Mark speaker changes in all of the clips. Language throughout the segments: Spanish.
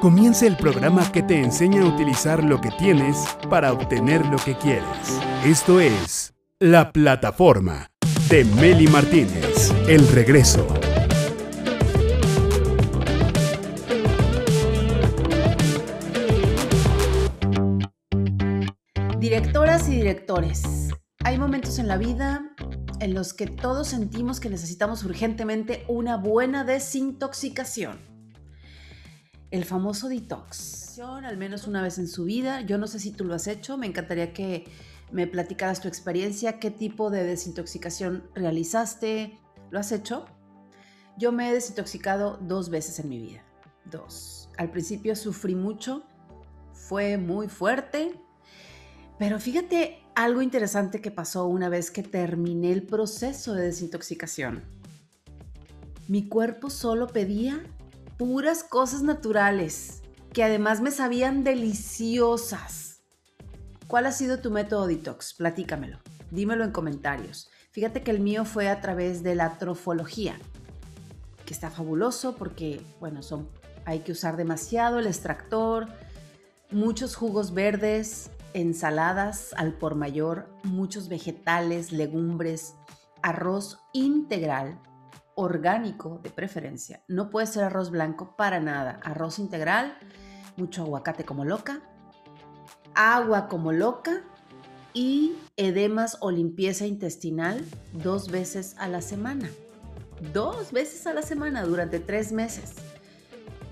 Speaker 1: Comienza el programa que te enseña a utilizar lo que tienes para obtener lo que quieres. Esto es La Plataforma de Meli Martínez. El regreso.
Speaker 2: Directoras y directores, hay momentos en la vida en los que todos sentimos que necesitamos urgentemente una buena desintoxicación. El famoso detox. Al menos una vez en su vida. Yo no sé si tú lo has hecho. Me encantaría que me platicaras tu experiencia. ¿Qué tipo de desintoxicación realizaste? ¿Lo has hecho? Yo me he desintoxicado dos veces en mi vida. Dos. Al principio sufrí mucho. Fue muy fuerte. Pero fíjate algo interesante que pasó una vez que terminé el proceso de desintoxicación. Mi cuerpo solo pedía puras cosas naturales, que además me sabían deliciosas. ¿Cuál ha sido tu método detox? Platícamelo. Dímelo en comentarios. Fíjate que el mío fue a través de la trofología, que está fabuloso porque, bueno, son, hay que usar demasiado el extractor, muchos jugos verdes, ensaladas al por mayor, muchos vegetales, legumbres, arroz integral, orgánico de preferencia. No puede ser arroz blanco para nada. Arroz integral, mucho aguacate como loca, agua como loca y edemas o limpieza intestinal dos veces a la semana. Dos veces a la semana durante tres meses.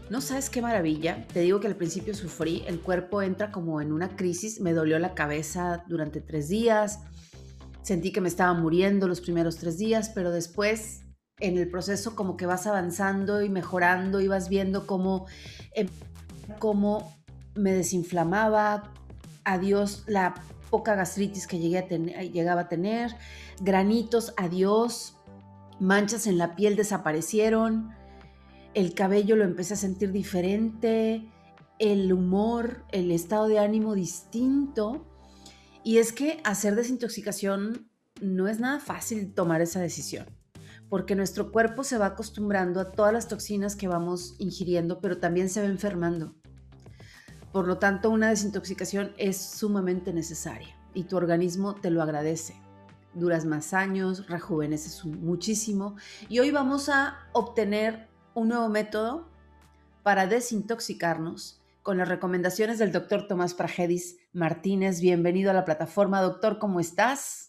Speaker 2: No sabes qué maravilla. Te digo que al principio sufrí, el cuerpo entra como en una crisis, me dolió la cabeza durante tres días, sentí que me estaba muriendo los primeros tres días, pero después en el proceso como que vas avanzando y mejorando y vas viendo cómo, em, cómo me desinflamaba, adiós la poca gastritis que a tener, llegaba a tener, granitos, adiós, manchas en la piel desaparecieron el cabello lo empecé a sentir diferente, el humor, el estado de ánimo distinto. Y es que hacer desintoxicación no es nada fácil tomar esa decisión, porque nuestro cuerpo se va acostumbrando a todas las toxinas que vamos ingiriendo, pero también se va enfermando. Por lo tanto, una desintoxicación es sumamente necesaria y tu organismo te lo agradece. Duras más años, rejuveneces muchísimo y hoy vamos a obtener un nuevo método para desintoxicarnos con las recomendaciones del doctor Tomás Pragedis Martínez. Bienvenido a la plataforma, doctor, ¿cómo estás?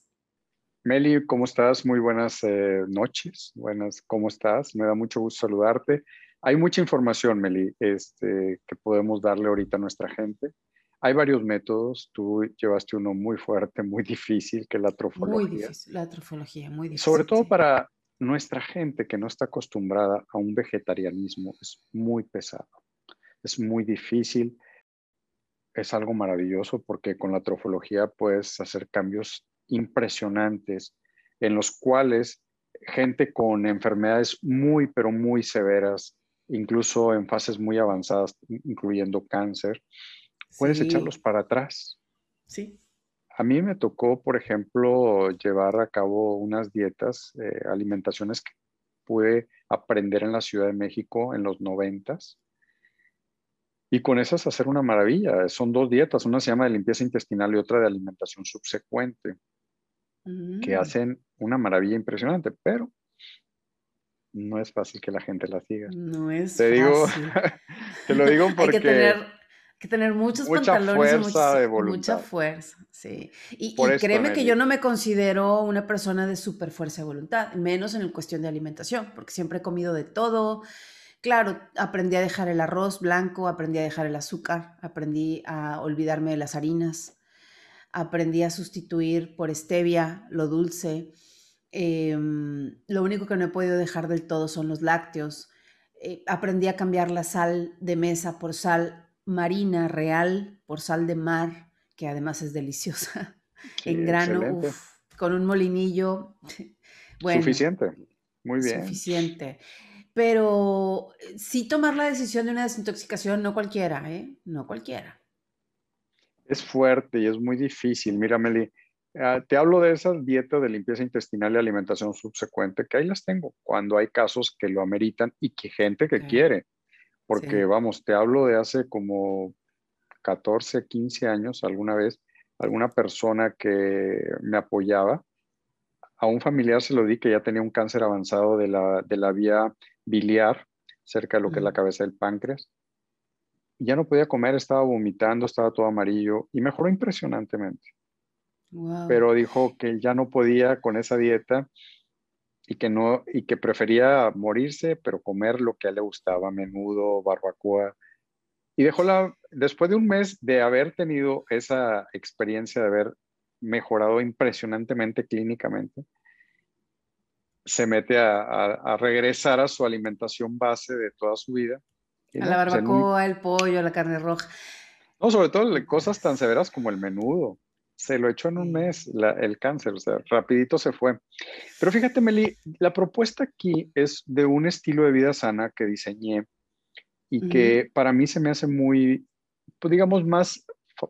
Speaker 3: Meli, ¿cómo estás? Muy buenas eh, noches. Buenas, ¿cómo estás? Me da mucho gusto saludarte. Hay mucha información, Meli, este, que podemos darle ahorita a nuestra gente. Hay varios métodos. Tú llevaste uno muy fuerte, muy difícil, que es la trofología.
Speaker 2: Muy difícil, la trofología, muy difícil.
Speaker 3: Sobre todo para nuestra gente que no está acostumbrada a un vegetarianismo es muy pesado, es muy difícil, es algo maravilloso porque con la trofología puedes hacer cambios impresionantes en los cuales gente con enfermedades muy, pero muy severas, incluso en fases muy avanzadas, incluyendo cáncer, puedes echarlos para atrás.
Speaker 2: Sí.
Speaker 3: A mí me tocó, por ejemplo, llevar a cabo unas dietas, eh, alimentaciones que pude aprender en la Ciudad de México en los noventas. Y con esas hacer una maravilla. Son dos dietas, una se llama de limpieza intestinal y otra de alimentación subsecuente, que mm. hacen una maravilla impresionante, pero no es fácil que la gente la siga.
Speaker 2: No es
Speaker 3: te
Speaker 2: fácil.
Speaker 3: Digo, te lo digo porque...
Speaker 2: Hay que tener que tener muchos
Speaker 3: mucha
Speaker 2: pantalones
Speaker 3: fuerza de voluntad.
Speaker 2: mucha fuerza, sí. Y, créeme que yo no me considero una persona de súper fuerza de voluntad, menos en cuestión de alimentación, porque siempre he comido de todo. Claro, aprendí a dejar el arroz blanco, aprendí a dejar el azúcar, aprendí a olvidarme de las harinas, aprendí a sustituir por stevia lo dulce. Em, lo único que no he podido dejar del todo son los lácteos. Eh, aprendí a cambiar la sal de mesa por sal marina real por sal de mar, que además es deliciosa, en grano, con un molinillo.
Speaker 3: Bueno, suficiente, muy bien.
Speaker 2: Suficiente. Pero eh, sí tomar la decisión de una desintoxicación, no cualquiera, ¿eh? No cualquiera.
Speaker 3: Es fuerte y es muy difícil. Mira, Meli, ah, te hablo de esas dietas de limpieza intestinal y alimentación subsecuente, que ahí las tengo, cuando hay casos que lo ameritan y que gente que quiere. Porque vamos, te hablo de hace como 14, 15 años, alguna vez, alguna persona que me apoyaba, a un familiar se lo di que ya tenía un cáncer avanzado de la, de la vía biliar, cerca de lo que es la cabeza del páncreas. Ya no podía comer, estaba vomitando, estaba todo amarillo y mejoró impresionantemente. Pero dijo que ya no podía con esa dieta y que no y que prefería morirse, pero comer lo que a él le gustaba, menudo, barbacoa. Y dejó la después de un mes de haber tenido esa experiencia de haber mejorado impresionantemente clínicamente, se mete a, regresar a su alimentación base de toda su vida.
Speaker 2: A la pues, barbacoa, el pollo, la carne roja.
Speaker 3: No, sobre todo cosas tan severas como el menudo. Se lo echó en un mes el cáncer, o sea, rapidito se fue. Pero fíjate, Meli, la propuesta aquí es de un estilo de vida sana que diseñé y que para mí se me hace muy, pues digamos, más,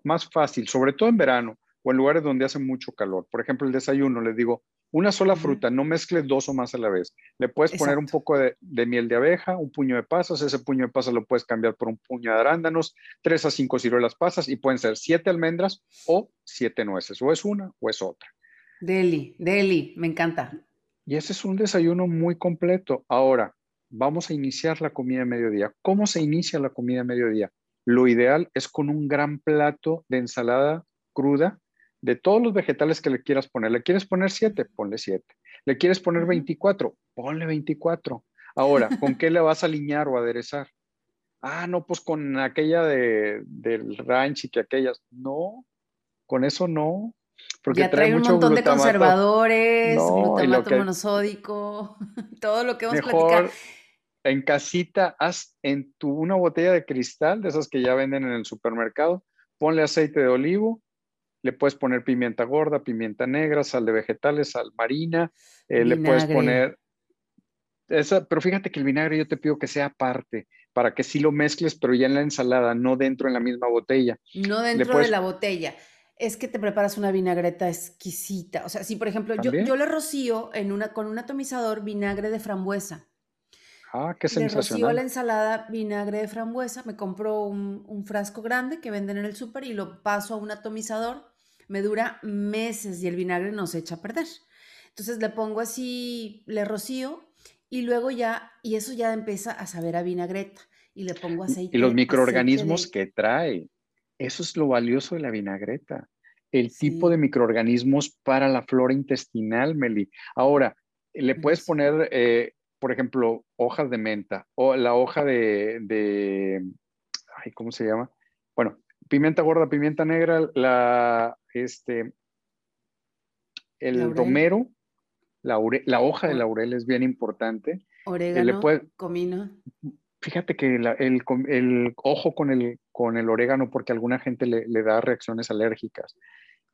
Speaker 3: más fácil, sobre todo en verano o en lugares donde hace mucho calor. Por ejemplo, el desayuno, les digo, una sola fruta, no mezcles dos o más a la vez. Le puedes poner un poco de, miel de abeja, un puño de pasas, ese puño de pasas lo puedes cambiar por un puño de arándanos, tres a cinco ciruelas pasas y pueden ser siete almendras o siete nueces, o es una o es otra.
Speaker 2: Deli, deli, me encanta.
Speaker 3: Y ese es un desayuno muy completo. Ahora, vamos a iniciar la comida de mediodía. ¿Cómo se inicia la comida de mediodía? Lo ideal es con un gran plato de ensalada cruda de todos los vegetales que le quieras poner. ¿Le quieres poner 7? Ponle 7. ¿Le quieres poner 24? Ponle 24. Ahora, ¿con qué le vas a alinear o aderezar? Ah, no, pues con aquella de, del ranch y que aquellas. No, con eso no.
Speaker 2: Porque ya trae, un montón de conservadores, glutamato monosódico, todo lo que hemos Mejor
Speaker 3: En casita, haz en tu una botella de cristal, de esas que ya venden en el supermercado, ponle aceite de olivo, le puedes poner pimienta gorda, pimienta negra, sal de vegetales, sal marina, eh, le puedes poner... Esa, pero fíjate que el vinagre yo te pido que sea aparte, para que sí lo mezcles, pero ya en la ensalada, no dentro en la misma botella.
Speaker 2: No dentro de la botella. Es que te preparas una vinagreta exquisita. O sea, si por ejemplo yo, yo, le rocío en una, con un atomizador vinagre de frambuesa.
Speaker 3: Ah, qué sensacional. Le rocío
Speaker 2: la ensalada vinagre de frambuesa, me compro un, un frasco grande que venden en el súper y lo paso a un atomizador. Me dura meses y el vinagre no se echa a perder. Entonces le pongo así, le rocío y luego ya, y eso ya empieza a saber a vinagreta y le pongo aceite.
Speaker 3: Y los microorganismos que trae. Eso es lo valioso de la vinagreta. El tipo de microorganismos para la flora intestinal, Meli. Ahora, le puedes poner eh, por ejemplo, hojas de menta o la hoja de, de ay, ¿cómo se llama? Bueno, pimienta gorda, pimienta negra, la, este, el romero, la, la, hoja de laurel es bien importante.
Speaker 2: Orégano, comino.
Speaker 3: Fíjate que el, el, ojo con el, con el orégano porque a alguna gente le, le da reacciones alérgicas,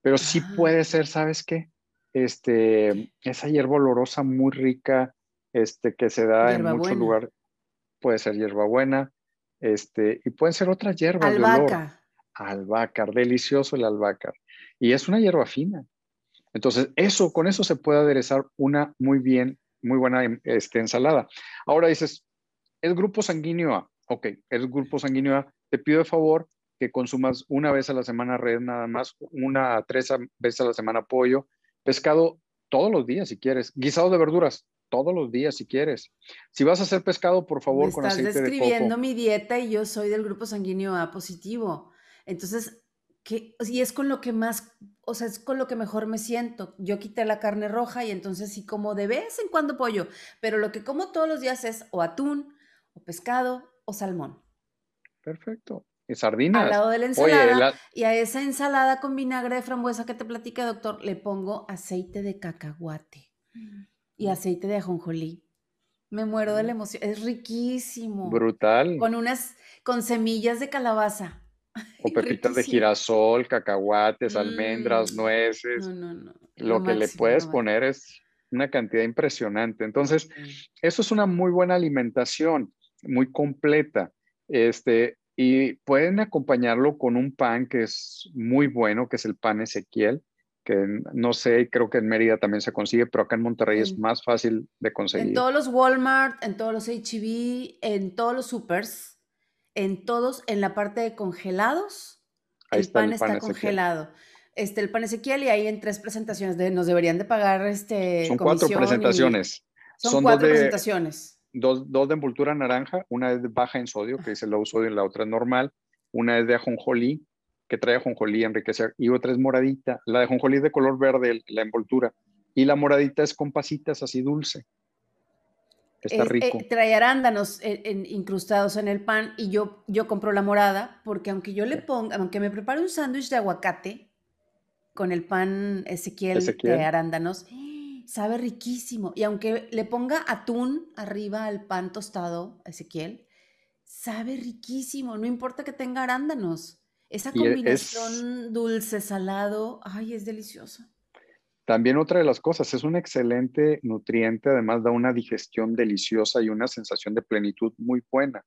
Speaker 3: pero sí ah. puede ser, ¿sabes qué? Este, esa hierba olorosa muy rica, este, que se da en muchos lugares. Puede ser hierbabuena, este, y pueden ser otras hierbas.
Speaker 2: Albahaca.
Speaker 3: Albahaca, delicioso el albahaca. Y es una hierba fina. Entonces, eso, con eso se puede aderezar una muy bien, muy buena este, ensalada. Ahora dices, ¿es grupo sanguíneo A? Ok, es grupo sanguíneo A. Te pido de favor que consumas una vez a la semana red nada más, una a tres veces a la semana pollo, pescado todos los días si quieres, guisado de verduras, todos los días si quieres. Si vas a hacer pescado, por favor, con aceite de coco. Estás
Speaker 2: describiendo mi dieta y yo soy del grupo sanguíneo A positivo. Entonces, ¿qué? y es con lo que más, o sea, es con lo que mejor me siento. Yo quité la carne roja y entonces sí como de vez en cuando pollo, pero lo que como todos los días es o atún, o pescado, o salmón.
Speaker 3: Perfecto. Y sardinas.
Speaker 2: Al lado de la ensalada. Y a esa ensalada con vinagre de frambuesa que te platica, doctor, le pongo aceite de cacahuate. Mm y aceite de ajonjolí. Me muero de la mm. emoción. Es riquísimo.
Speaker 3: Brutal.
Speaker 2: Con unas, con semillas de calabaza.
Speaker 3: O pepitas de girasol, cacahuates, almendras, mm. nueces. No, no, no. Lo, que le puedes poner es una cantidad impresionante. Entonces, eso es una muy buena alimentación, muy completa. Este, y pueden acompañarlo con un pan que es muy bueno, que es el pan Ezequiel que no sé, creo que en Mérida también se consigue, pero acá en Monterrey es más fácil de conseguir.
Speaker 2: En todos los Walmart, en todos los HB, e en todos los supers, En todos, en la parte de congelados, el pan está congelado. Este, el pan Ezequiel y ahí en tres presentaciones de, nos deberían de pagar este
Speaker 3: Son cuatro presentaciones.
Speaker 2: Son, cuatro presentaciones.
Speaker 3: Dos, dos, de envoltura naranja, una es baja en sodio, que es el low sodio, y la otra es normal. Una es de ajonjolí, que trae ajonjolí enriquecer, y otra es moradita. La de ajonjolí es de color verde, la envoltura, y la moradita es con pasitas así dulce. Está rico.
Speaker 2: Eh, trae arándanos incrustados en el pan y yo, yo compro la morada porque aunque yo le ponga, aunque me prepare un sándwich de aguacate con el pan Ezequiel, de arándanos, sabe riquísimo. Y aunque le ponga atún arriba al pan tostado, Ezequiel, sabe riquísimo. No importa que tenga arándanos. Esa e, combinación dulce-salado, ay, es delicioso.
Speaker 3: También otra de las cosas, es un excelente nutriente, además da una digestión deliciosa y una sensación de plenitud muy buena.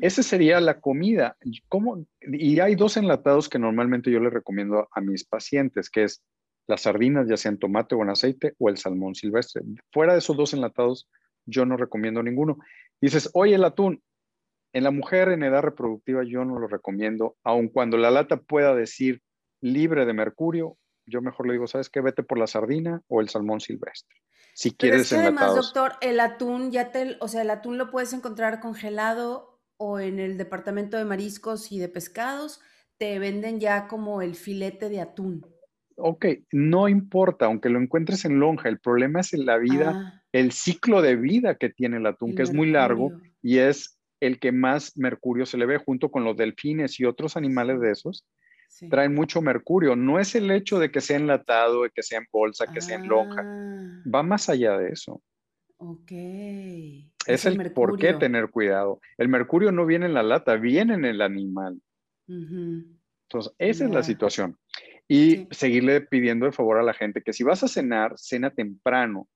Speaker 3: Esa sería la comida. ¿Cómo? Y hay dos enlatados que normalmente yo les recomiendo a mis pacientes, que es las sardinas, ya sea en tomate o en aceite, o el salmón silvestre. Fuera de esos dos enlatados, yo no recomiendo ninguno. Dices, oye, el atún, en la mujer en edad reproductiva yo no lo recomiendo, aun cuando la lata pueda decir libre de mercurio yo mejor le digo, ¿sabes qué? Vete por la sardina o el salmón silvestre. Si quieres es que
Speaker 2: además, doctor, el atún ya te, o sea, el atún lo puedes encontrar congelado o en el departamento de mariscos y de pescados, te venden ya como el filete de atún.
Speaker 3: Ok, no importa, aunque lo encuentres en lonja, el problema es en la vida, ah. el ciclo de vida que tiene el atún, que es muy largo y es el que más mercurio se le ve junto con los delfines y otros animales de esos traen mucho mercurio. No es el hecho de que sea enlatado, de que sea en bolsa, que sea en lonja. Ah. Va más allá de eso.
Speaker 2: Ok.
Speaker 3: Es, el, por qué tener cuidado. El mercurio no viene en la lata, viene en el animal. Entonces, esa es la situación. Y seguirle pidiendo el favor a la gente que si vas a cenar, cena temprano.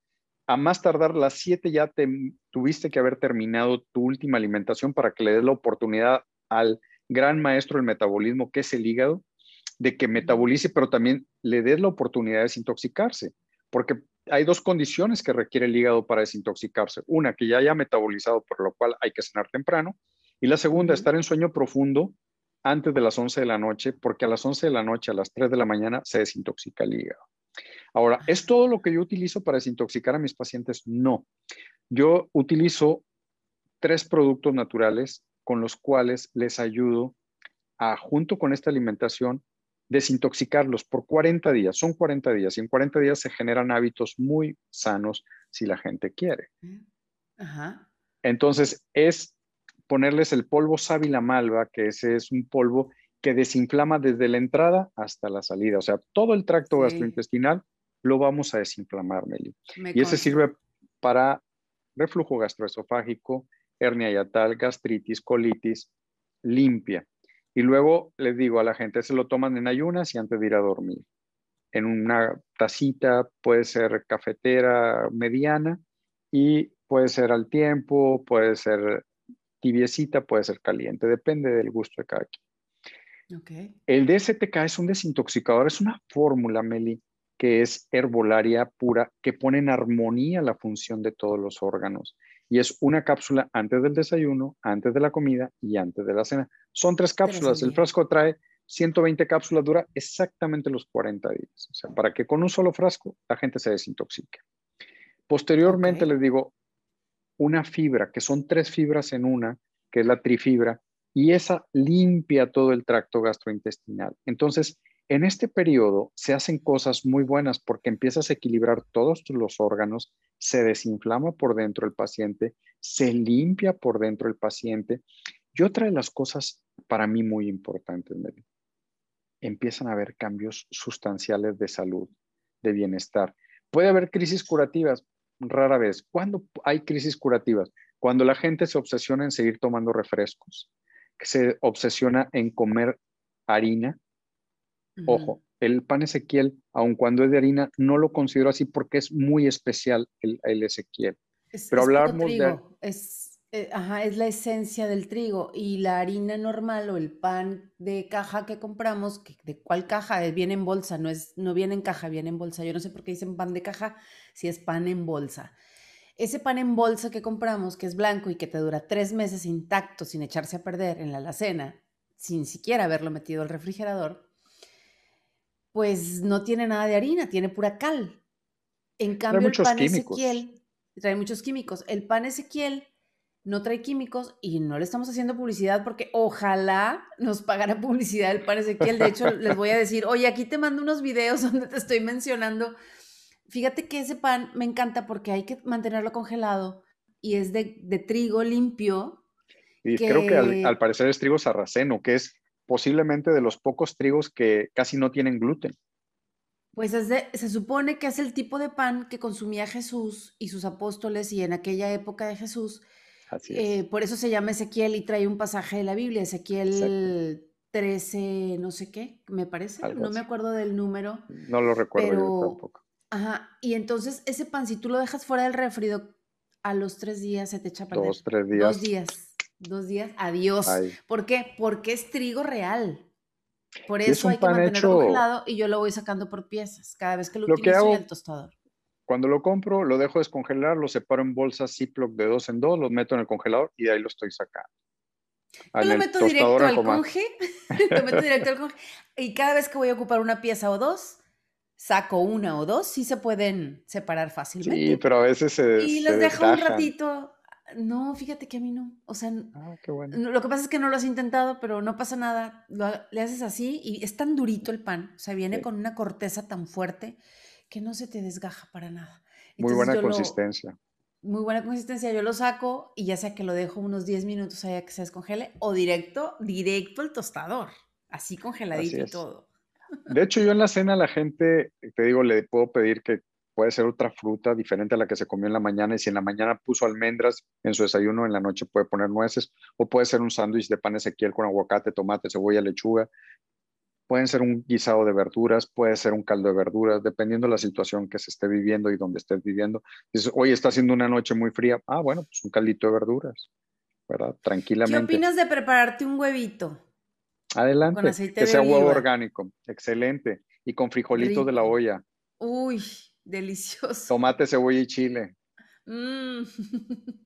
Speaker 3: A más tardar las 7 ya te, tuviste que haber terminado tu última alimentación para que le des la oportunidad al gran maestro del metabolismo, que es el hígado, de que metabolice, pero también le des la oportunidad de desintoxicarse, porque hay dos condiciones que requiere el hígado para desintoxicarse. Una, que ya haya metabolizado, por lo cual hay que cenar temprano. Y la segunda, estar en sueño profundo antes de las 11 de la noche, porque a las 11 de la noche, a las 3 de la mañana, se desintoxica el hígado. Ahora, ¿es todo lo que yo utilizo para desintoxicar a mis pacientes? No. Yo utilizo tres productos naturales con los cuales les ayudo a, junto con esta alimentación, desintoxicarlos por 40 días. Son 40 días y en 40 días se generan hábitos muy sanos si la gente quiere. Entonces, es ponerles el polvo sábila malva, que ese es un polvo que desinflama desde la entrada hasta la salida. O sea, todo el tracto gastrointestinal lo vamos a desinflamar, Meli. y ese sirve para reflujo gastroesofágico, hernia yatal, gastritis, colitis, limpia. Y luego les digo a la gente, se lo toman en ayunas y antes de ir a dormir. En una tacita, puede ser cafetera mediana y puede ser al tiempo, puede ser tibiecita, puede ser caliente, depende del gusto de cada quien. El DSTK es un desintoxicador, es una fórmula, Meli, que es herbolaria pura, que pone en armonía la función de todos los órganos y es una cápsula antes del desayuno, antes de la comida y antes de la cena. Son tres cápsulas. El frasco trae 120 cápsulas, dura exactamente los 40 días. O sea, para que con un solo frasco la gente se desintoxique. Posteriormente les digo, una fibra, que son tres fibras en una, que es la trifibra, y esa limpia todo el tracto gastrointestinal. Entonces, en este periodo se hacen cosas muy buenas porque empiezas a equilibrar todos los órganos, se desinflama por dentro el paciente, se limpia por dentro el paciente. Y otra de las cosas para mí muy importantes, empiezan a haber cambios sustanciales de salud, de bienestar. Puede haber crisis curativas, rara vez. ¿Cuándo hay crisis curativas? Cuando la gente se obsesiona en seguir tomando refrescos, se obsesiona en comer harina, Ojo, el pan Ezequiel, aun cuando es de harina, no lo considero así porque es muy especial el, Ezequiel. Pero hablamos de...
Speaker 2: Es, eh, ajá, es la esencia del trigo y la harina normal o el pan de caja que compramos, ¿de cuál caja? Eh, viene en bolsa, no, es, no viene en caja, viene en bolsa. Yo no sé por qué dicen pan de caja si es pan en bolsa. Ese pan en bolsa que compramos, que es blanco y que te dura tres meses intacto sin echarse a perder en la alacena, sin siquiera haberlo metido al refrigerador, pues no tiene nada de harina, tiene pura cal. En cambio, el pan Ezequiel trae muchos químicos. El pan Ezequiel no trae químicos y no le estamos haciendo publicidad porque ojalá nos pagara publicidad el pan Ezequiel. De hecho, les voy a decir, oye, aquí te mando unos videos donde te estoy mencionando fíjate que ese pan me encanta porque hay que mantenerlo congelado y es de, trigo limpio.
Speaker 3: Y creo que al, parecer es trigo sarraceno, que es posiblemente de los pocos trigos que casi no tienen gluten.
Speaker 2: Pues se supone que es el tipo de pan que consumía Jesús y sus apóstoles y en aquella época de Jesús. Así es. Eh, por eso se llama Ezequiel y trae un pasaje de la Biblia, Ezequiel 13, no sé qué, me parece. no me acuerdo del número.
Speaker 3: No lo recuerdo yo tampoco.
Speaker 2: Ajá, y entonces ese pan, si tú lo dejas fuera del refrido, a los tres días se te echa a perder.
Speaker 3: Dos, tres días.
Speaker 2: Dos días, dos días, adiós. ¿Por qué? Porque es trigo real. Por eso hay que mantenerlo congelado y yo lo voy sacando por piezas cada vez que lo, utilizo en el tostador.
Speaker 3: Cuando lo compro, lo dejo descongelar, lo separo en bolsas Ziploc de dos en dos, los meto en el congelador y de ahí lo estoy sacando.
Speaker 2: Yo lo meto directo al conge, lo meto directo al conge y cada vez que voy a ocupar una pieza o dos, saco una o dos, sí se pueden separar fácilmente.
Speaker 3: Sí, pero a veces se.
Speaker 2: Y los dejo un ratito. No, fíjate que a mí no. O sea, ah, qué bueno. lo que pasa es que no lo has intentado, pero no pasa nada. le haces así y es tan durito el pan. O sea, viene con una corteza tan fuerte que no se te desgaja para nada.
Speaker 3: muy buena consistencia.
Speaker 2: muy buena consistencia. Yo lo saco y ya sea que lo dejo unos 10 minutos allá que se descongele o directo, directo al tostador. Así congeladito y todo.
Speaker 3: De hecho, yo en la cena la gente, te digo, le puedo pedir que puede ser otra fruta diferente a la que se comió en la mañana y si en la mañana puso almendras en su desayuno, en la noche puede poner nueces o puede ser un sándwich de pan ezequiel con aguacate, tomate, cebolla, lechuga. Pueden ser un guisado de verduras, puede ser un caldo de verduras, dependiendo de la situación que se esté viviendo y donde estés viviendo. Dices, hoy está haciendo una noche muy fría. Ah, bueno, pues un caldito de verduras, ¿verdad? Tranquilamente.
Speaker 2: ¿Qué opinas de prepararte un huevito?
Speaker 3: Adelante. que sea huevo orgánico. Excelente. Y con frijolitos de la olla.
Speaker 2: Uy, delicioso.
Speaker 3: Tomate, cebolla y chile.
Speaker 2: Mm.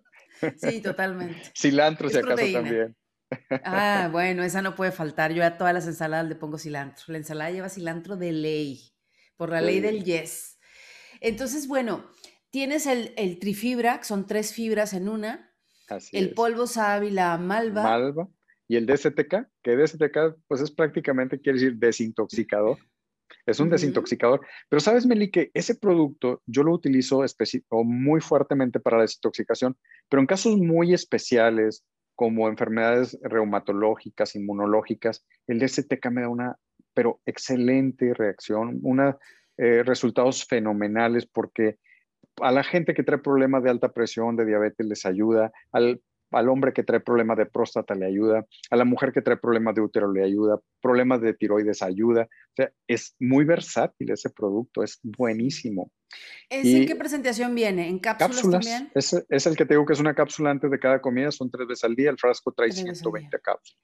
Speaker 2: sí, totalmente.
Speaker 3: Cilantro, si acaso también.
Speaker 2: ah, bueno, esa no puede faltar. Yo a todas las ensaladas le pongo cilantro. La ensalada lleva cilantro de ley, por la ley del yes. Entonces, bueno, tienes el, el trifibra, que son tres fibras en una. Así el polvo sábila malva.
Speaker 3: Malva y el DSTK, que DSTK pues es prácticamente, quiere decir desintoxicador. Es un desintoxicador. Pero sabes, Meli, que ese producto yo lo utilizo muy fuertemente para la desintoxicación, pero en casos muy especiales, como enfermedades reumatológicas, inmunológicas, el DSTK me da una, pero excelente reacción, una, eh, resultados fenomenales porque a la gente que trae problemas de alta presión, de diabetes, les ayuda, al al hombre que trae problemas de próstata le ayuda, a la mujer que trae problemas de útero le ayuda, problemas de tiroides ayuda. O sea, es muy versátil ese producto, es buenísimo.
Speaker 2: ¿En qué presentación viene? ¿En cápsulas, también?
Speaker 3: Es, es, el que te digo que es una cápsula antes de cada comida, son tres veces al día, el frasco trae 120 cápsulas.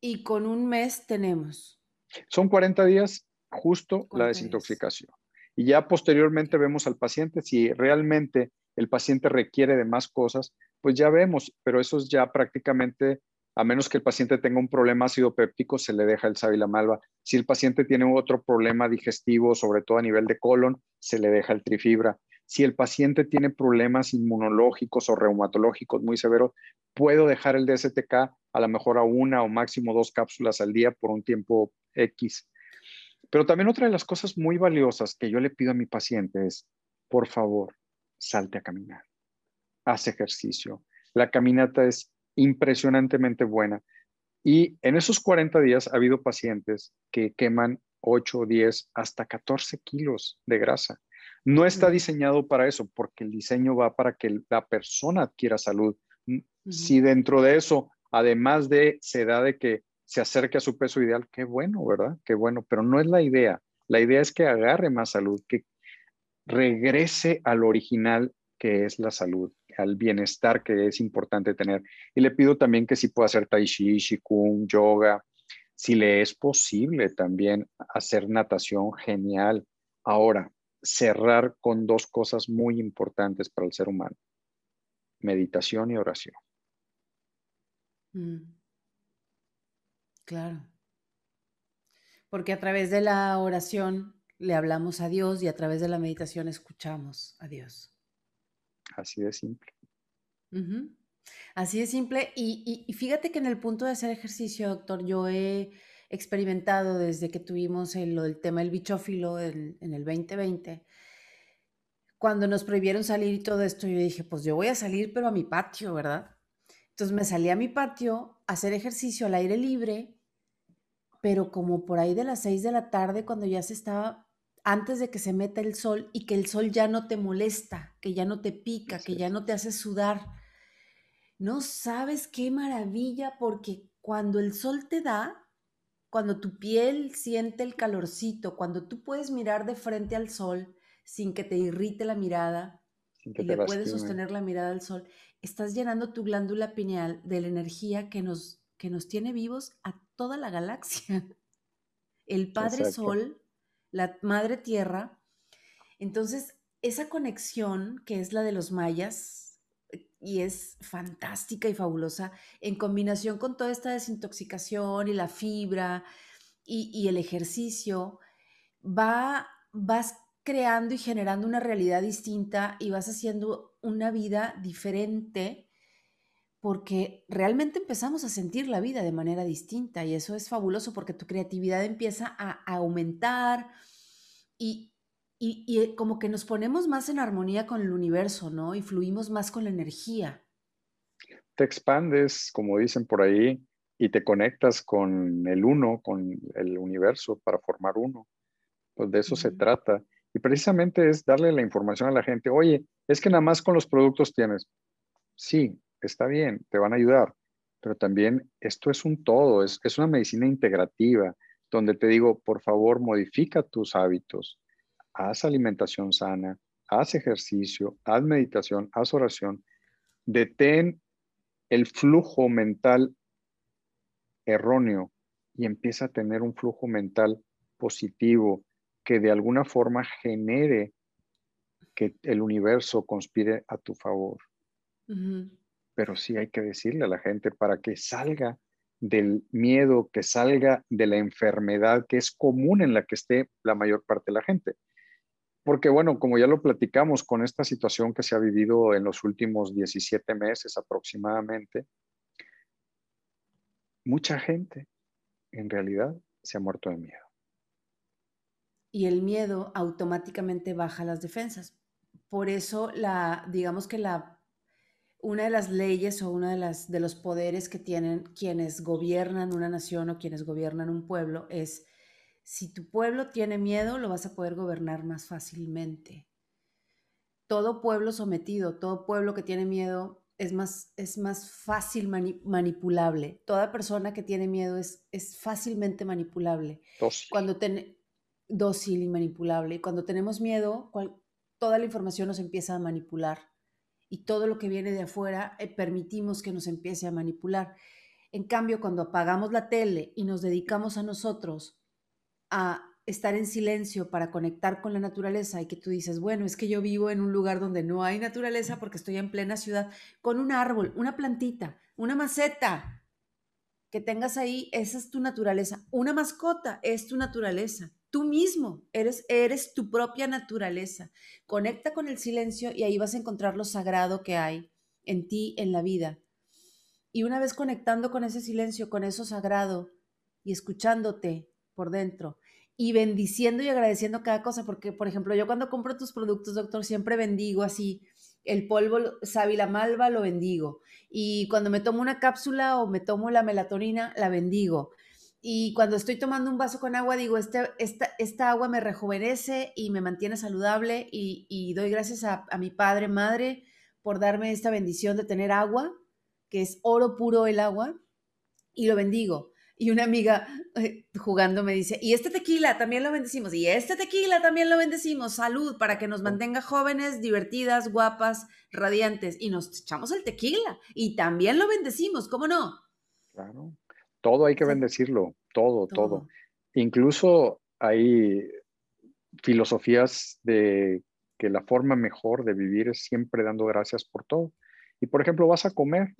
Speaker 2: Y con un mes tenemos.
Speaker 3: Son 40 días justo la desintoxicación. Y ya posteriormente vemos al paciente si realmente el paciente requiere de más cosas, pues ya vemos, pero eso es ya prácticamente, a menos que el paciente tenga un problema ácido péptico, se le deja el sábila malva. Si el paciente tiene otro problema digestivo, sobre todo a nivel de colon, se le deja el trifibra. Si el paciente tiene problemas inmunológicos o reumatológicos muy severos, puedo dejar el DSTK a lo mejor a una o máximo dos cápsulas al día por un tiempo X. Pero también otra de las cosas muy valiosas que yo le pido a mi paciente es, por favor, salte a caminar hace ejercicio. La caminata es impresionantemente buena. Y en esos 40 días ha habido pacientes que queman 8, 10, hasta 14 kilos de grasa. No está diseñado para eso, porque el diseño va para que la persona adquiera salud. Si dentro de eso, además de se da de que se acerque a su peso ideal, qué bueno, ¿verdad? Qué bueno, pero no es la idea. La idea es que agarre más salud, que regrese al original que es la salud al bienestar que es importante tener. Y le pido también que si pueda hacer tai chi, qigong, yoga, si le es posible también hacer natación, genial. Ahora, cerrar con dos cosas muy importantes para el ser humano. meditación y oración.
Speaker 2: Mm. Claro. Porque a través de la oración le hablamos a Dios y a través de la meditación escuchamos a Dios.
Speaker 3: Así de simple.
Speaker 2: Así de simple. Y, fíjate que en el punto de hacer ejercicio, doctor, yo he experimentado desde que tuvimos lo del tema del bichófilo en, en el 2020. Cuando nos prohibieron salir y todo esto, yo dije, pues yo voy a salir, pero a mi patio, ¿verdad? Entonces me salí a mi patio a hacer ejercicio al aire libre, pero como por ahí de las 6 de la tarde, cuando ya se estaba, antes de que se meta el sol y que el sol ya no te molesta, que ya no te pica, que ya no te hace sudar. No sabes qué maravilla, porque cuando el sol te da, cuando tu piel siente el calorcito, cuando tú puedes mirar de frente al sol sin que te irrite la mirada y le puedes sostener la mirada al sol, estás llenando tu glándula pineal de la energía que nos, que nos tiene vivos a toda la galaxia. El Padre Sol, la Madre Tierra. Entonces, esa conexión que es la de los mayas y es fantástica y fabulosa en combinación con toda esta desintoxicación y la fibra y, el ejercicio, va, vas creando y generando una realidad distinta y vas haciendo una vida diferente porque realmente empezamos a sentir la vida de manera distinta y eso es fabuloso porque tu creatividad empieza a, aumentar y, y, como que nos ponemos más en armonía con el universo, ¿no? Y fluimos más con la energía.
Speaker 3: Te expandes, como dicen por ahí, y te conectas con el uno, con el universo para formar uno. Pues de eso se trata. Y precisamente es darle la información a la gente, oye, es que nada más con los productos tienes. Sí, está bien, te van a ayudar, pero también esto es un todo, es, es una medicina integrativa, donde te digo, por favor, modifica tus hábitos, haz alimentación sana, haz ejercicio, haz meditación, haz oración, detén el flujo mental erróneo y empieza a tener un flujo mental positivo, que de alguna forma genere que el universo conspire a tu favor. Pero sí hay que decirle a la gente para que salga del miedo, que salga de la enfermedad que es común en la que esté la mayor parte de la gente. Porque bueno, como ya lo platicamos con esta situación que se ha vivido en los últimos 17 meses aproximadamente, mucha gente en realidad se ha muerto de miedo
Speaker 2: y el miedo automáticamente baja las defensas. Por eso, la, digamos que la, una de las leyes o uno de, las, de los poderes que tienen quienes gobiernan una nación o quienes gobiernan un pueblo es, si tu pueblo tiene miedo, lo vas a poder gobernar más fácilmente. Todo pueblo sometido, todo pueblo que tiene miedo es más, es más fácil manipulable. Toda persona que tiene miedo es, es fácilmente manipulable. Cuando, ten, dócil y manipulable. Y cuando tenemos miedo, toda la información nos empieza a manipular. Y todo lo que viene de afuera eh, permitimos que nos empiece a manipular. En cambio, cuando apagamos la tele y nos dedicamos a nosotros a estar en silencio para conectar con la naturaleza y que tú dices, bueno, es que yo vivo en un lugar donde no hay naturaleza porque estoy en plena ciudad, con un árbol, una plantita, una maceta que tengas ahí, esa es tu naturaleza. Una mascota es tu naturaleza. Tú mismo eres, eres tu propia naturaleza. Conecta con el silencio y ahí vas a encontrar lo sagrado que hay en ti, en la vida. Y una vez conectando con ese silencio, con eso sagrado y escuchándote por dentro y bendiciendo y agradeciendo cada cosa, porque por ejemplo yo cuando compro tus productos, doctor, siempre bendigo así, el polvo sábila malva lo bendigo y cuando me tomo una cápsula o me tomo la melatonina, la bendigo y cuando estoy tomando un vaso con agua, digo, este, esta, esta agua me rejuvenece y me mantiene saludable y, doy gracias a, mi padre, madre, por darme esta bendición de tener agua, que es oro puro el agua, y lo bendigo. Y una amiga eh, jugando me dice, y este tequila también lo bendecimos, y este tequila también lo bendecimos, salud, para que nos mantenga jóvenes, divertidas, guapas, radiantes, y nos echamos el tequila, y también lo bendecimos, ¿cómo no?
Speaker 3: Claro. Todo hay que bendecirlo, todo, todo, Incluso hay filosofías de que la forma mejor de vivir es siempre dando gracias por todo. Y por ejemplo, vas a comer,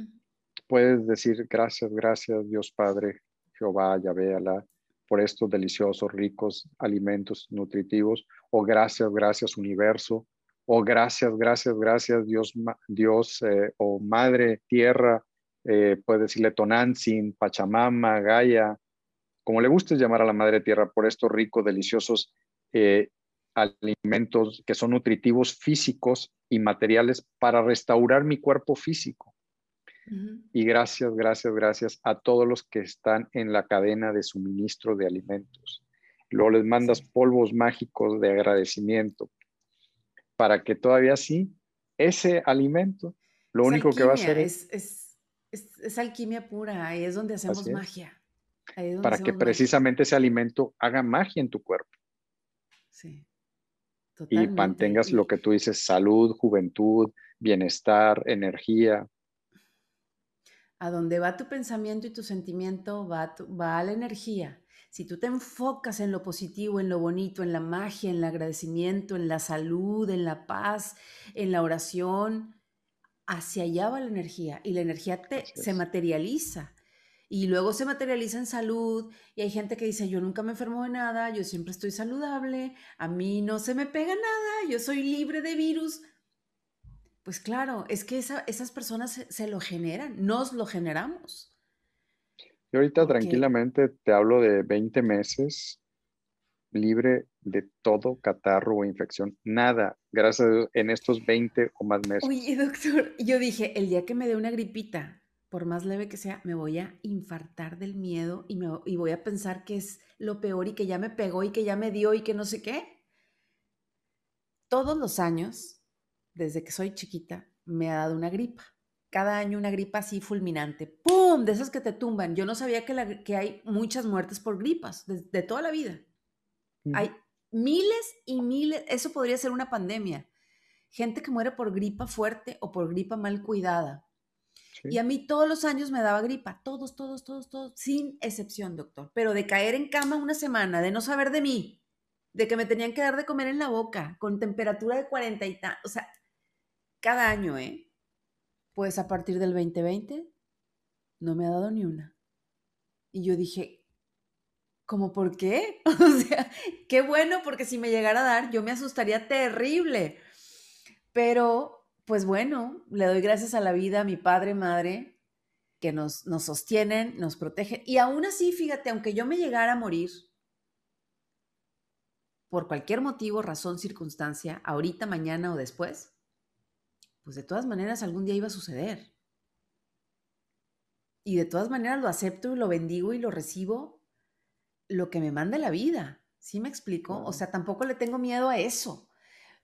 Speaker 3: puedes decir gracias, gracias Dios Padre, Jehová, Yahvé, Alá, por estos deliciosos, ricos alimentos nutritivos, o gracias, gracias universo, o gracias, gracias, gracias Dios, Dios eh, o Madre Tierra, eh, puedes decirle Tonantzin, Pachamama, Gaia, como le guste llamar a la Madre Tierra, por estos ricos, deliciosos eh, alimentos que son nutritivos físicos y materiales para restaurar mi cuerpo físico. Y gracias, gracias, gracias a todos los que están en la cadena de suministro de alimentos. Luego les mandas polvos mágicos de agradecimiento para que todavía sí, ese alimento, lo único que va a hacer
Speaker 2: es, es, alquimia pura, ahí es donde hacemos magia.
Speaker 3: para que precisamente ese alimento haga magia en tu cuerpo.
Speaker 2: Sí.
Speaker 3: Y mantengas lo que tú dices, salud, juventud, bienestar, energía.
Speaker 2: A donde va tu pensamiento y tu sentimiento, va, va la energía. Si tú te enfocas en lo positivo, en lo bonito, en la magia, en el agradecimiento, en la salud, en la paz, en la oración, hacia allá va la energía y la energía te, se materializa. Y luego se materializa en salud y hay gente que dice, yo nunca me enfermo de nada, yo siempre estoy saludable, a mí no se me pega nada, yo soy libre de virus. Pues claro, es que esas personas se, lo generan, nos lo generamos.
Speaker 3: Yo ahorita tranquilamente te hablo de 20 meses libre de todo catarro o infección. Nada, gracias a Dios, en estos 20 o más meses.
Speaker 2: Oye, doctor, yo dije, el día que me dé una gripita, por más leve que sea, me voy a infartar del miedo y, me, voy a pensar que es lo peor y que ya me pegó y que ya me dio y que no sé qué. Todos los años, desde que soy chiquita, me ha dado una gripa. Cada año una gripa así fulminante. ¡Pum! De esas que te tumban. Yo no sabía que, que hay muchas muertes por gripas, de, toda la vida. Hay miles y miles, eso podría ser una pandemia. Gente que muere por gripa fuerte o por gripa mal cuidada y a mí todos los años me daba gripa, todos, todos, todos, todos, sin excepción, doctor. Pero de caer en cama una semana, de no saber de mí, de que me tenían que dar de comer en la boca, con temperatura de 40 y tal, o sea, cada año, ¿eh? Pues a partir del 2020 no me ha dado ni una. Y yo dije, ¿cómo por qué? O sea, qué bueno, porque si me llegara a dar, yo me asustaría terrible. Pero pues bueno, le doy gracias a la vida, a mi padre, madre, que nos, nos sostienen, nos protegen. Y aún así, fíjate, aunque yo me llegara a morir, por cualquier motivo, razón, circunstancia, ahorita, mañana o después, pues de todas maneras algún día iba a suceder. Y de todas maneras lo acepto y lo bendigo y lo recibo lo que me manda la vida. ¿Sí me explico? O sea, tampoco le tengo miedo a eso.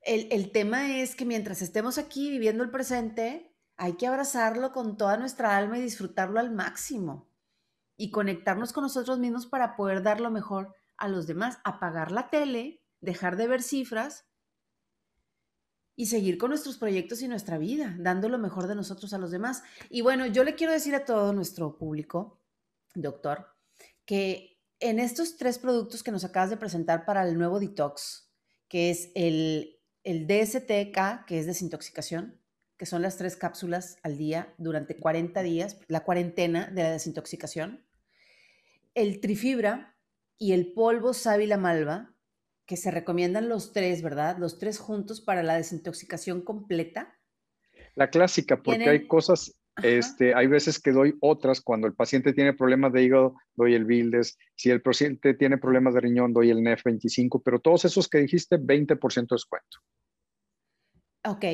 Speaker 2: El, tema es que mientras estemos aquí viviendo el presente, hay que abrazarlo con toda nuestra alma y disfrutarlo al máximo y conectarnos con nosotros mismos para poder dar lo mejor a los demás, apagar la tele, dejar de ver cifras y seguir con nuestros proyectos y nuestra vida, dando lo mejor de nosotros a los demás. Y bueno, yo le quiero decir a todo nuestro público, doctor, que en estos tres productos que nos acabas de presentar para el nuevo detox, que es el el DSTK, que es desintoxicación, que son las tres cápsulas al día durante 40 días, la cuarentena de la desintoxicación, el trifibra y el polvo sábila malva, que se recomiendan los tres, ¿verdad? Los tres juntos para la desintoxicación completa.
Speaker 3: La clásica, porque hay cosas, este, hay veces que doy otras, cuando el paciente tiene problemas de hígado, doy el Bildes, si el paciente tiene problemas de riñón, doy el NEF 25, pero todos esos que dijiste, 20% de descuento.
Speaker 2: Ok,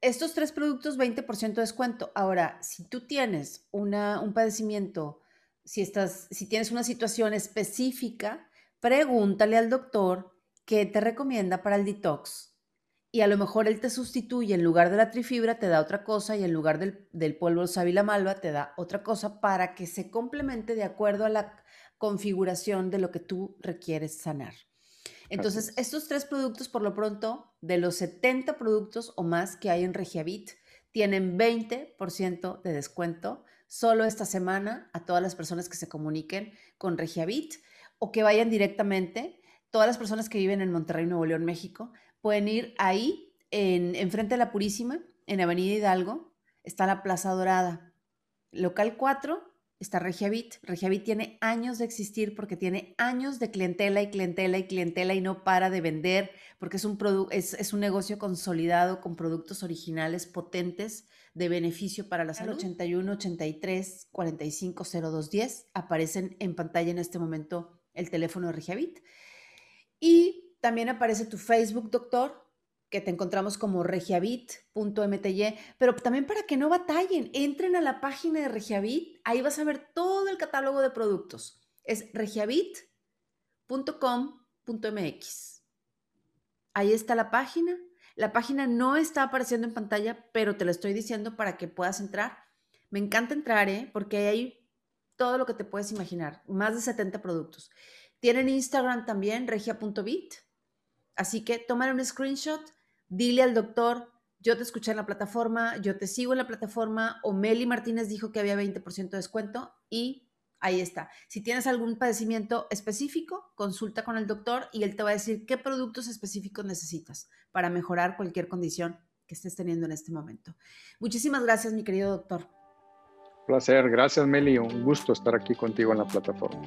Speaker 2: estos tres productos, 20% de descuento. Ahora, si tú tienes una, un padecimiento, si, estás, si tienes una situación específica, pregúntale al doctor qué te recomienda para el detox. Y a lo mejor él te sustituye, en lugar de la trifibra, te da otra cosa y en lugar del, del polvo sábila malva, te da otra cosa para que se complemente de acuerdo a la configuración de lo que tú requieres sanar. Entonces, estos tres productos, por lo pronto, de los 70 productos o más que hay en Regiabit, tienen 20% de descuento solo esta semana a todas las personas que se comuniquen con Regiabit o que vayan directamente. Todas las personas que viven en Monterrey, Nuevo León, México, pueden ir ahí, en, frente de la Purísima, en Avenida Hidalgo, está la Plaza Dorada. Local 4 está Regiavit. Regiavit tiene años de existir porque tiene años de clientela y clientela y clientela y no para de vender porque es un, es, es un negocio consolidado con productos originales potentes de beneficio para la salud. 81 83 45 0210 aparecen en pantalla en este momento el teléfono de Regiavit. Y también aparece tu Facebook, doctor, que te encontramos como regiavit.mty, pero también para que no batallen, entren a la página de Regiavit, ahí vas a ver todo el catálogo de productos. Es regiavit.com.mx. Ahí está la página. La página no está apareciendo en pantalla, pero te lo estoy diciendo para que puedas entrar. Me encanta entrar, ¿eh? porque hay todo lo que te puedes imaginar, más de 70 productos. Tienen Instagram también, regia.bit. Así que tomen un screenshot, dile al doctor, yo te escuché en la plataforma, yo te sigo en la plataforma, o Meli Martínez dijo que había 20% de descuento y ahí está. Si tienes algún padecimiento específico, consulta con el doctor y él te va a decir qué productos específicos necesitas para mejorar cualquier condición que estés teniendo en este momento. Muchísimas gracias, mi querido doctor.
Speaker 3: Placer, gracias Meli, un gusto estar aquí contigo en la plataforma.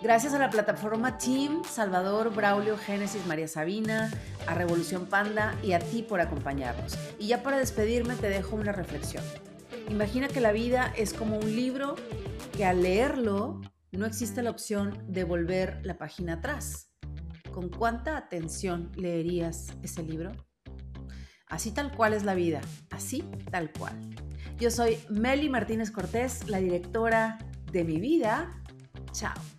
Speaker 2: Gracias a la plataforma Team, Salvador, Braulio, Génesis, María Sabina, a Revolución Panda y a ti por acompañarnos. Y ya para despedirme te dejo una reflexión. Imagina que la vida es como un libro que al leerlo no existe la opción de volver la página atrás. ¿Con cuánta atención leerías ese libro? Así tal cual es la vida, así tal cual. Yo soy Meli Martínez Cortés, la directora de mi vida. Chao.